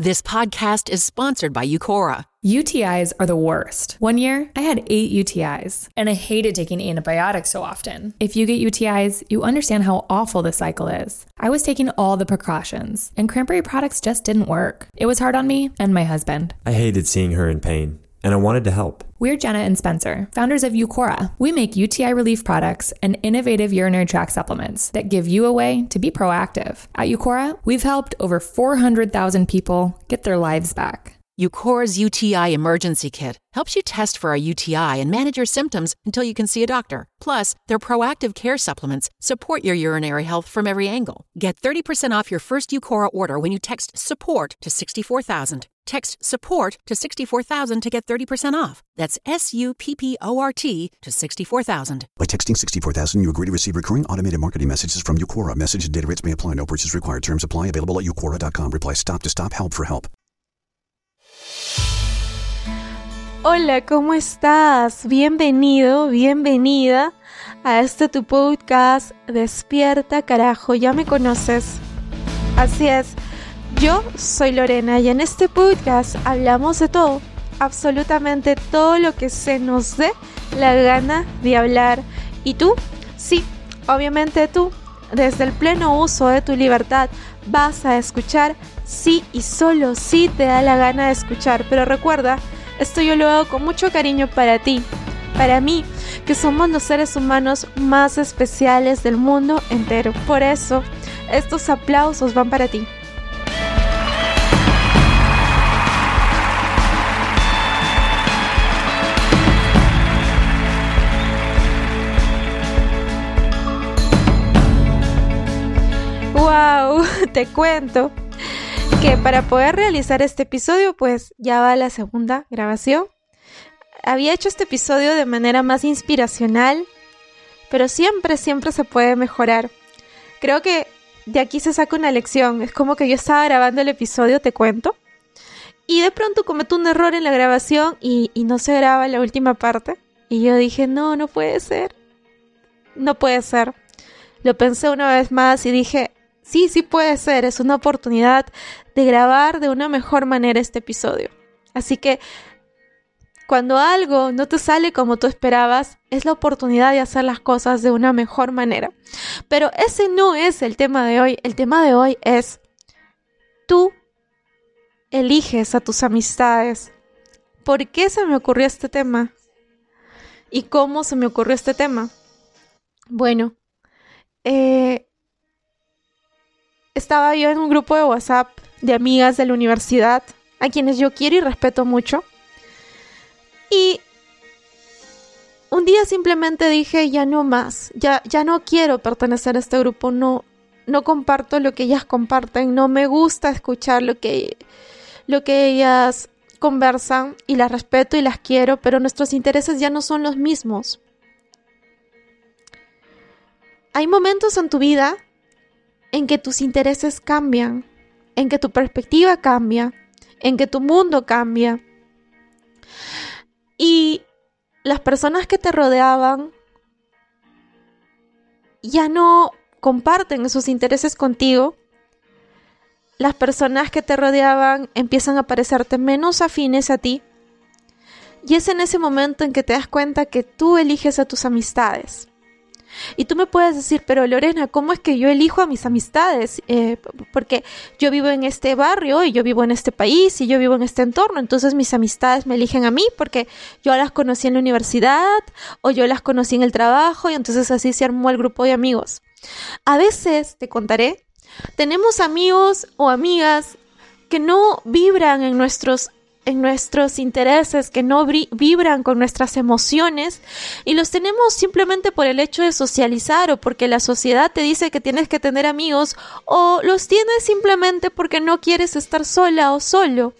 This podcast is sponsored by Eucora. UTIs are the worst. One year, I had eight UTIs, and I hated taking antibiotics so often. If you get UTIs, you understand how awful the cycle is. I was taking all the precautions, and cranberry products just didn't work. It was hard on me and my husband. I hated seeing her in pain, and I wanted to help. We're Jenna and Spencer, founders of Eucora. We make UTI relief products and innovative urinary tract supplements that give you a way to be proactive. At Eucora, we've helped over 400,000 people get their lives back. Eucora's UTI Emergency Kit helps you test for a UTI and manage your symptoms until you can see a doctor. Plus, their proactive care supplements support your urinary health from every angle. Get 30% off your first Eucora order when you text SUPPORT to 64000. Text SUPPORT to 64000 to get 30% off. That's S U P P O R T to 64000. By texting 64000, you agree to receive recurring automated marketing messages from Eucora. Message and data rates may apply. No purchase required. Terms apply. Available at eucora.com. Reply stop to stop. Help for help. Hola, ¿cómo estás? Bienvenido, bienvenida a este tu podcast Despierta, carajo, ya me conoces. Así es, yo soy Lorena y en este podcast hablamos de todo, absolutamente todo lo que se nos dé la gana de hablar. ¿Y tú? Sí, obviamente tú, desde el pleno uso de tu libertad, vas a escuchar sí y solo sí te da la gana de escuchar. Pero recuerda, esto yo lo hago con mucho cariño para ti, para mí, que somos los seres humanos más especiales del mundo entero. Por eso, estos aplausos van para ti. Wow, te cuento que para poder realizar este episodio, pues ya va la segunda grabación. Había hecho este episodio de manera más inspiracional, pero siempre, siempre se puede mejorar. Creo que de aquí se saca una lección. Es como que yo estaba grabando el episodio, te cuento, y de pronto cometo un error en la grabación y, y no se graba la última parte. Y yo dije, no, no puede ser. No puede ser. Lo pensé una vez más y dije, sí, sí puede ser, es una oportunidad de grabar de una mejor manera este episodio. Así que cuando algo no te sale como tú esperabas, es la oportunidad de hacer las cosas de una mejor manera. Pero ese no es el tema de hoy. El tema de hoy es, tú eliges a tus amistades. ¿Por qué se me ocurrió este tema? ¿Y cómo se me ocurrió este tema? Bueno, eh, estaba yo en un grupo de WhatsApp de amigas de la universidad, a quienes yo quiero y respeto mucho. Y un día simplemente dije, ya no más, ya, ya no quiero pertenecer a este grupo, no, no comparto lo que ellas comparten, no me gusta escuchar lo que, lo que ellas conversan y las respeto y las quiero, pero nuestros intereses ya no son los mismos. Hay momentos en tu vida en que tus intereses cambian, en que tu perspectiva cambia, en que tu mundo cambia. Y las personas que te rodeaban ya no comparten esos intereses contigo. Las personas que te rodeaban empiezan a parecerte menos afines a ti. Y es en ese momento en que te das cuenta que tú eliges a tus amistades. Y tú me puedes decir, pero Lorena, ¿cómo es que yo elijo a mis amistades? Eh, porque yo vivo en este barrio y yo vivo en este país y yo vivo en este entorno, entonces mis amistades me eligen a mí porque yo las conocí en la universidad o yo las conocí en el trabajo y entonces así se armó el grupo de amigos. A veces, te contaré, tenemos amigos o amigas que no vibran en nuestros en nuestros intereses, que no vibran con nuestras emociones y los tenemos simplemente por el hecho de socializar o porque la sociedad te dice que tienes que tener amigos o los tienes simplemente porque no quieres estar sola o solo.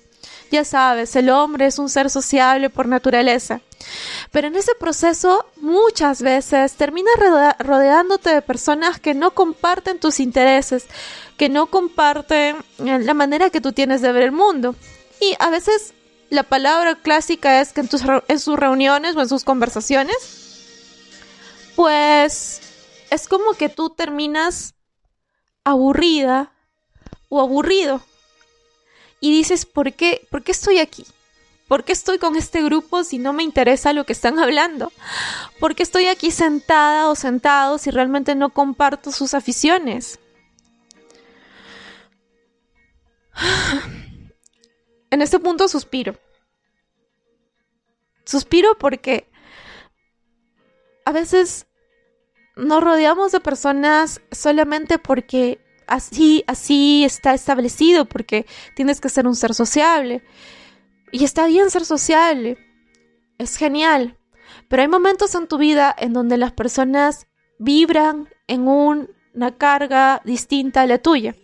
Ya sabes, el hombre es un ser sociable por naturaleza. Pero en ese proceso muchas veces terminas rodeándote de personas que no comparten tus intereses, que no comparten eh, la manera que tú tienes de ver el mundo. Y a veces la palabra clásica es que en, tus, en sus reuniones o en sus conversaciones, pues es como que tú terminas aburrida o aburrido. y dices, ¿por qué? ¿Por qué estoy aquí? ¿Por qué estoy con este grupo si no me interesa lo que están hablando? ¿Por qué estoy aquí sentada o sentado si realmente no comparto sus aficiones? En este punto suspiro. Suspiro porque a veces nos rodeamos de personas solamente porque así, así está establecido, porque tienes que ser un ser sociable. Y está bien ser sociable. Es genial. Pero hay momentos en tu vida en donde las personas vibran en una carga distinta a la tuya.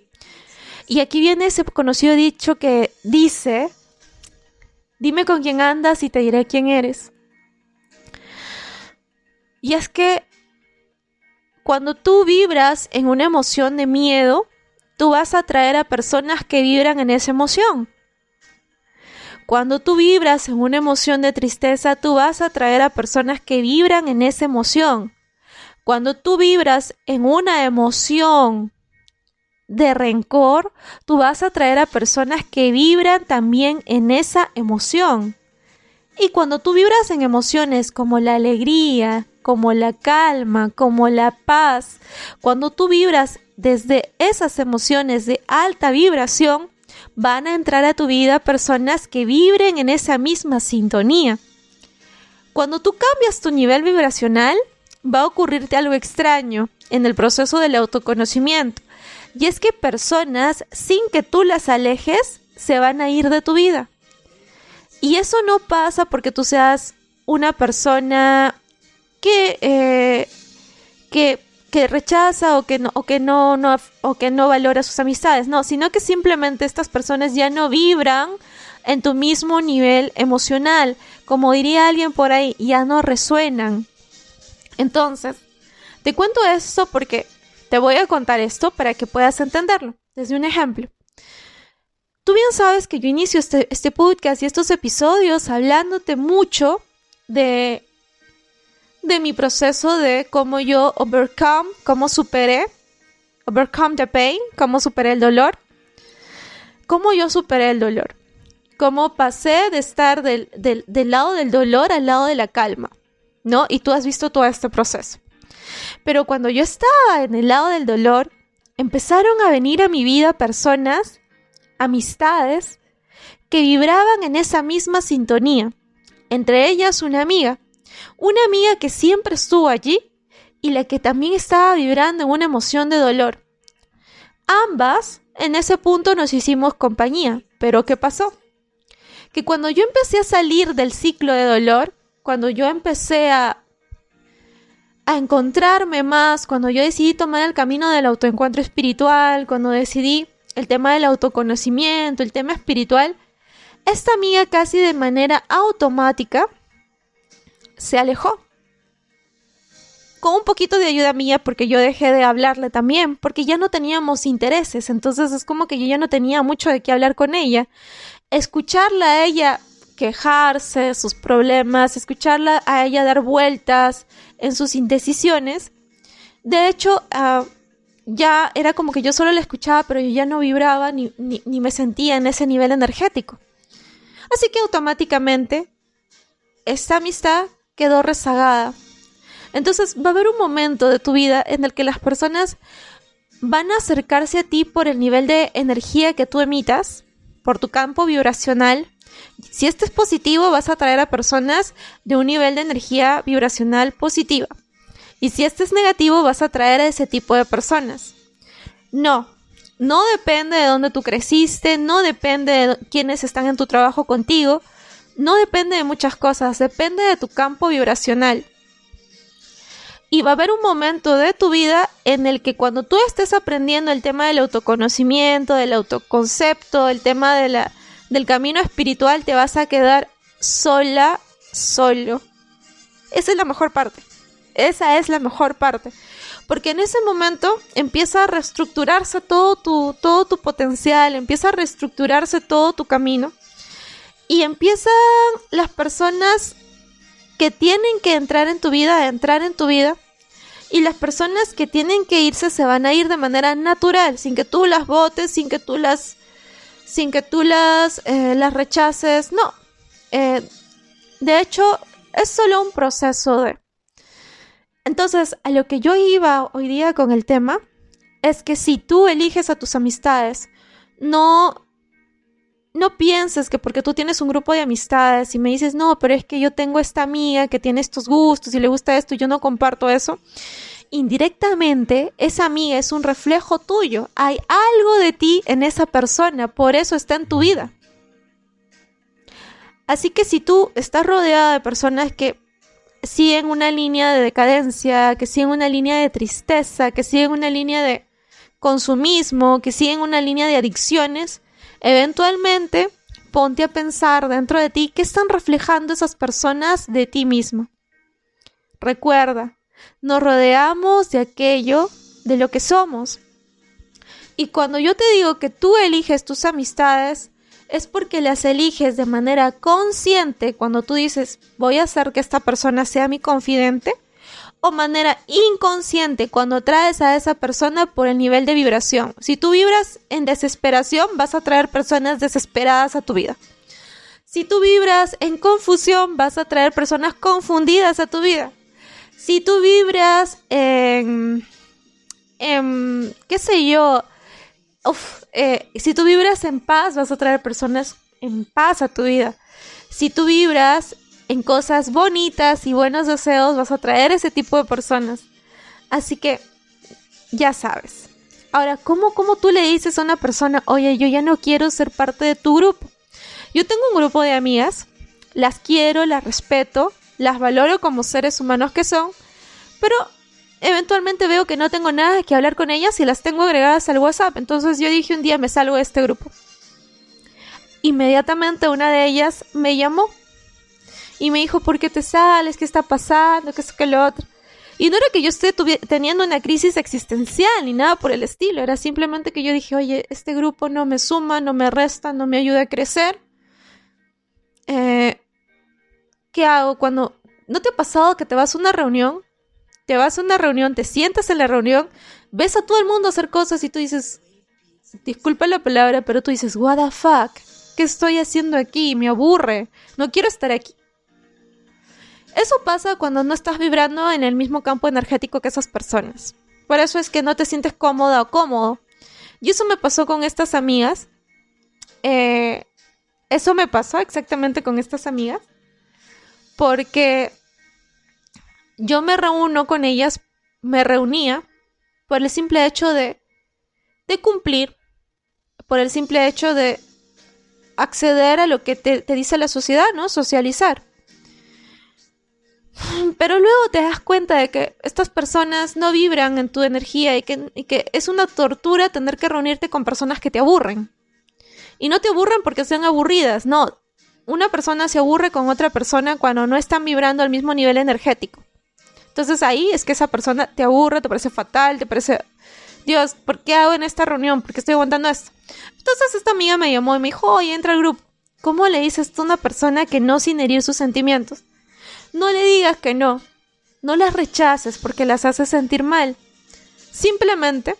Y aquí viene ese conocido dicho que dice, dime con quién andas y te diré quién eres. Y es que cuando tú vibras en una emoción de miedo, tú vas a atraer a personas que vibran en esa emoción. Cuando tú vibras en una emoción de tristeza, tú vas a atraer a personas que vibran en esa emoción. Cuando tú vibras en una emoción de rencor, tú vas a atraer a personas que vibran también en esa emoción. Y cuando tú vibras en emociones como la alegría, como la calma, como la paz, cuando tú vibras desde esas emociones de alta vibración, van a entrar a tu vida personas que vibren en esa misma sintonía. Cuando tú cambias tu nivel vibracional, va a ocurrirte algo extraño en el proceso del autoconocimiento. Y es que personas, sin que tú las alejes, se van a ir de tu vida. Y eso no pasa porque tú seas una persona que, eh, que, que, rechaza o que, no, o, que no, no, o que no valora sus amistades, no, sino que simplemente estas personas ya no vibran en tu mismo nivel emocional. Como diría alguien por ahí, ya no resuenan. Entonces, te cuento esto porque te voy a contar esto para que puedas entenderlo. Desde un ejemplo. Tú bien sabes que yo inicio este, este podcast y estos episodios hablándote mucho de, de mi proceso de cómo yo overcome, cómo superé, overcome the pain, cómo superé el dolor, cómo yo superé el dolor, cómo pasé de estar del, del, del lado del dolor al lado de la calma, ¿no? Y tú has visto todo este proceso. Pero cuando yo estaba en el lado del dolor, empezaron a venir a mi vida personas, amistades, que vibraban en esa misma sintonía. Entre ellas una amiga, una amiga que siempre estuvo allí y la que también estaba vibrando en una emoción de dolor. Ambas en ese punto nos hicimos compañía, pero ¿qué pasó? Que cuando yo empecé a salir del ciclo de dolor, cuando yo empecé a a encontrarme más, cuando yo decidí tomar el camino del autoencuentro espiritual, cuando decidí el tema del autoconocimiento, el tema espiritual, esta amiga casi de manera automática se alejó. Con un poquito de ayuda mía porque yo dejé de hablarle también, porque ya no teníamos intereses, entonces es como que yo ya no tenía mucho de qué hablar con ella. Escucharla a ella quejarse, sus problemas, escucharla a ella dar vueltas en sus indecisiones. De hecho, uh, ya era como que yo solo la escuchaba, pero yo ya no vibraba ni, ni, ni me sentía en ese nivel energético. Así que automáticamente esta amistad quedó rezagada. Entonces va a haber un momento de tu vida en el que las personas van a acercarse a ti por el nivel de energía que tú emitas, por tu campo vibracional, si este es positivo, vas a atraer a personas de un nivel de energía vibracional positiva. Y si este es negativo, vas a atraer a ese tipo de personas. No, no depende de dónde tú creciste, no depende de quiénes están en tu trabajo contigo, no depende de muchas cosas, depende de tu campo vibracional. Y va a haber un momento de tu vida en el que cuando tú estés aprendiendo el tema del autoconocimiento, del autoconcepto, el tema de la, del camino espiritual te vas a quedar sola, solo. Esa es la mejor parte. Esa es la mejor parte. Porque en ese momento empieza a reestructurarse todo tu, todo tu potencial, empieza a reestructurarse todo tu camino. Y empiezan las personas que tienen que entrar en tu vida a entrar en tu vida. Y las personas que tienen que irse se van a ir de manera natural, sin que tú las votes, sin que tú las sin que tú las, eh, las rechaces. No. Eh, de hecho, es solo un proceso de... Entonces, a lo que yo iba hoy día con el tema es que si tú eliges a tus amistades, no no pienses que porque tú tienes un grupo de amistades y me dices, no, pero es que yo tengo esta amiga que tiene estos gustos y le gusta esto y yo no comparto eso, indirectamente esa amiga es un reflejo tuyo. Hay algo de ti en esa persona, por eso está en tu vida. Así que si tú estás rodeada de personas que siguen una línea de decadencia, que siguen una línea de tristeza, que siguen una línea de consumismo, que siguen una línea de adicciones, eventualmente ponte a pensar dentro de ti qué están reflejando esas personas de ti mismo. Recuerda, nos rodeamos de aquello de lo que somos. Y cuando yo te digo que tú eliges tus amistades, es porque las eliges de manera consciente cuando tú dices voy a hacer que esta persona sea mi confidente o manera inconsciente cuando traes a esa persona por el nivel de vibración. Si tú vibras en desesperación, vas a traer personas desesperadas a tu vida. Si tú vibras en confusión, vas a traer personas confundidas a tu vida. Si tú vibras en, qué sé yo, eh, si tú vibras en paz, vas a traer personas en paz a tu vida. Si tú vibras en cosas bonitas y buenos deseos vas a traer ese tipo de personas. Así que ya sabes. Ahora, ¿cómo, ¿cómo tú le dices a una persona, oye, yo ya no quiero ser parte de tu grupo? Yo tengo un grupo de amigas, las quiero, las respeto, las valoro como seres humanos que son, pero eventualmente veo que no tengo nada que hablar con ellas y las tengo agregadas al WhatsApp. Entonces yo dije un día me salgo de este grupo. Inmediatamente una de ellas me llamó y me dijo, ¿por qué te sales? ¿Qué está pasando? ¿Qué es que lo otro? Y no era que yo esté teniendo una crisis existencial ni nada por el estilo, era simplemente que yo dije, oye, este grupo no me suma, no me resta, no me ayuda a crecer. Eh, ¿Qué hago cuando... ¿No te ha pasado que te vas a una reunión? Te vas a una reunión, te sientas en la reunión, ves a todo el mundo hacer cosas y tú dices, disculpa la palabra, pero tú dices, what the fuck, ¿qué estoy haciendo aquí? Me aburre, no quiero estar aquí. Eso pasa cuando no estás vibrando en el mismo campo energético que esas personas. Por eso es que no te sientes cómoda o cómodo. Y eso me pasó con estas amigas. Eh, eso me pasó exactamente con estas amigas. Porque yo me reúno con ellas, me reunía por el simple hecho de, de cumplir, por el simple hecho de acceder a lo que te, dice la sociedad, ¿no? Socializar. Pero luego te das cuenta de que estas personas no vibran en tu energía y que, que, es una tortura tener que reunirte con personas que te aburren. Y no te aburren porque sean aburridas, no. Una persona se aburre con otra persona cuando no están vibrando al mismo nivel energético. Entonces ahí es que esa persona te aburre, te parece fatal, te parece, Dios, ¿por qué hago en esta reunión? ¿Por qué estoy aguantando esto? Entonces esta amiga me llamó y me dijo, oye, entra al grupo. ¿Cómo le dices tú a una persona que no sin herir sus sentimientos? No le digas que no. No las rechaces porque las haces sentir mal. Simplemente,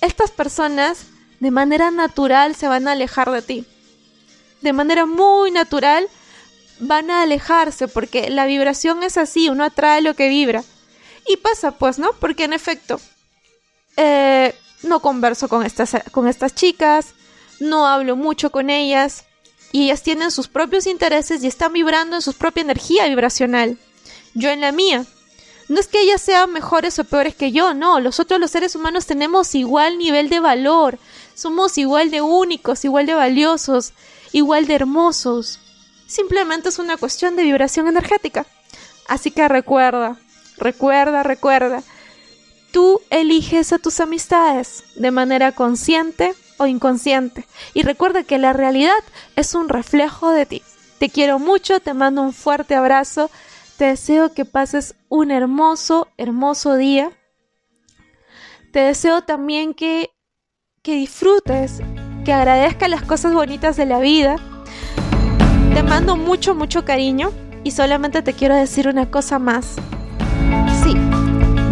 estas personas de manera natural se van a alejar de ti. De manera muy natural van a alejarse porque la vibración es así, uno atrae lo que vibra. Y pasa pues, ¿no? Porque en efecto, eh, no converso con estas, con estas chicas, no hablo mucho con ellas, y ellas tienen sus propios intereses y están vibrando en su propia energía vibracional. Yo en la mía. No es que ellas sean mejores o peores que yo, no, los otros los seres humanos tenemos igual nivel de valor, somos igual de únicos, igual de valiosos, igual de hermosos. Simplemente es una cuestión de vibración energética. Así que recuerda, recuerda, recuerda, tú eliges a tus amistades de manera consciente o inconsciente. Y recuerda que la realidad es un reflejo de ti. Te quiero mucho, te mando un fuerte abrazo, te deseo que pases un hermoso, hermoso día. Te deseo también que, que disfrutes, que agradezcas las cosas bonitas de la vida. Te mando mucho, mucho cariño y solamente te quiero decir una cosa más. Sí,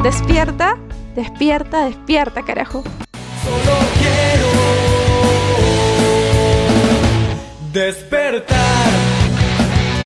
despierta, despierta, despierta, carajo. Solo quiero Despertar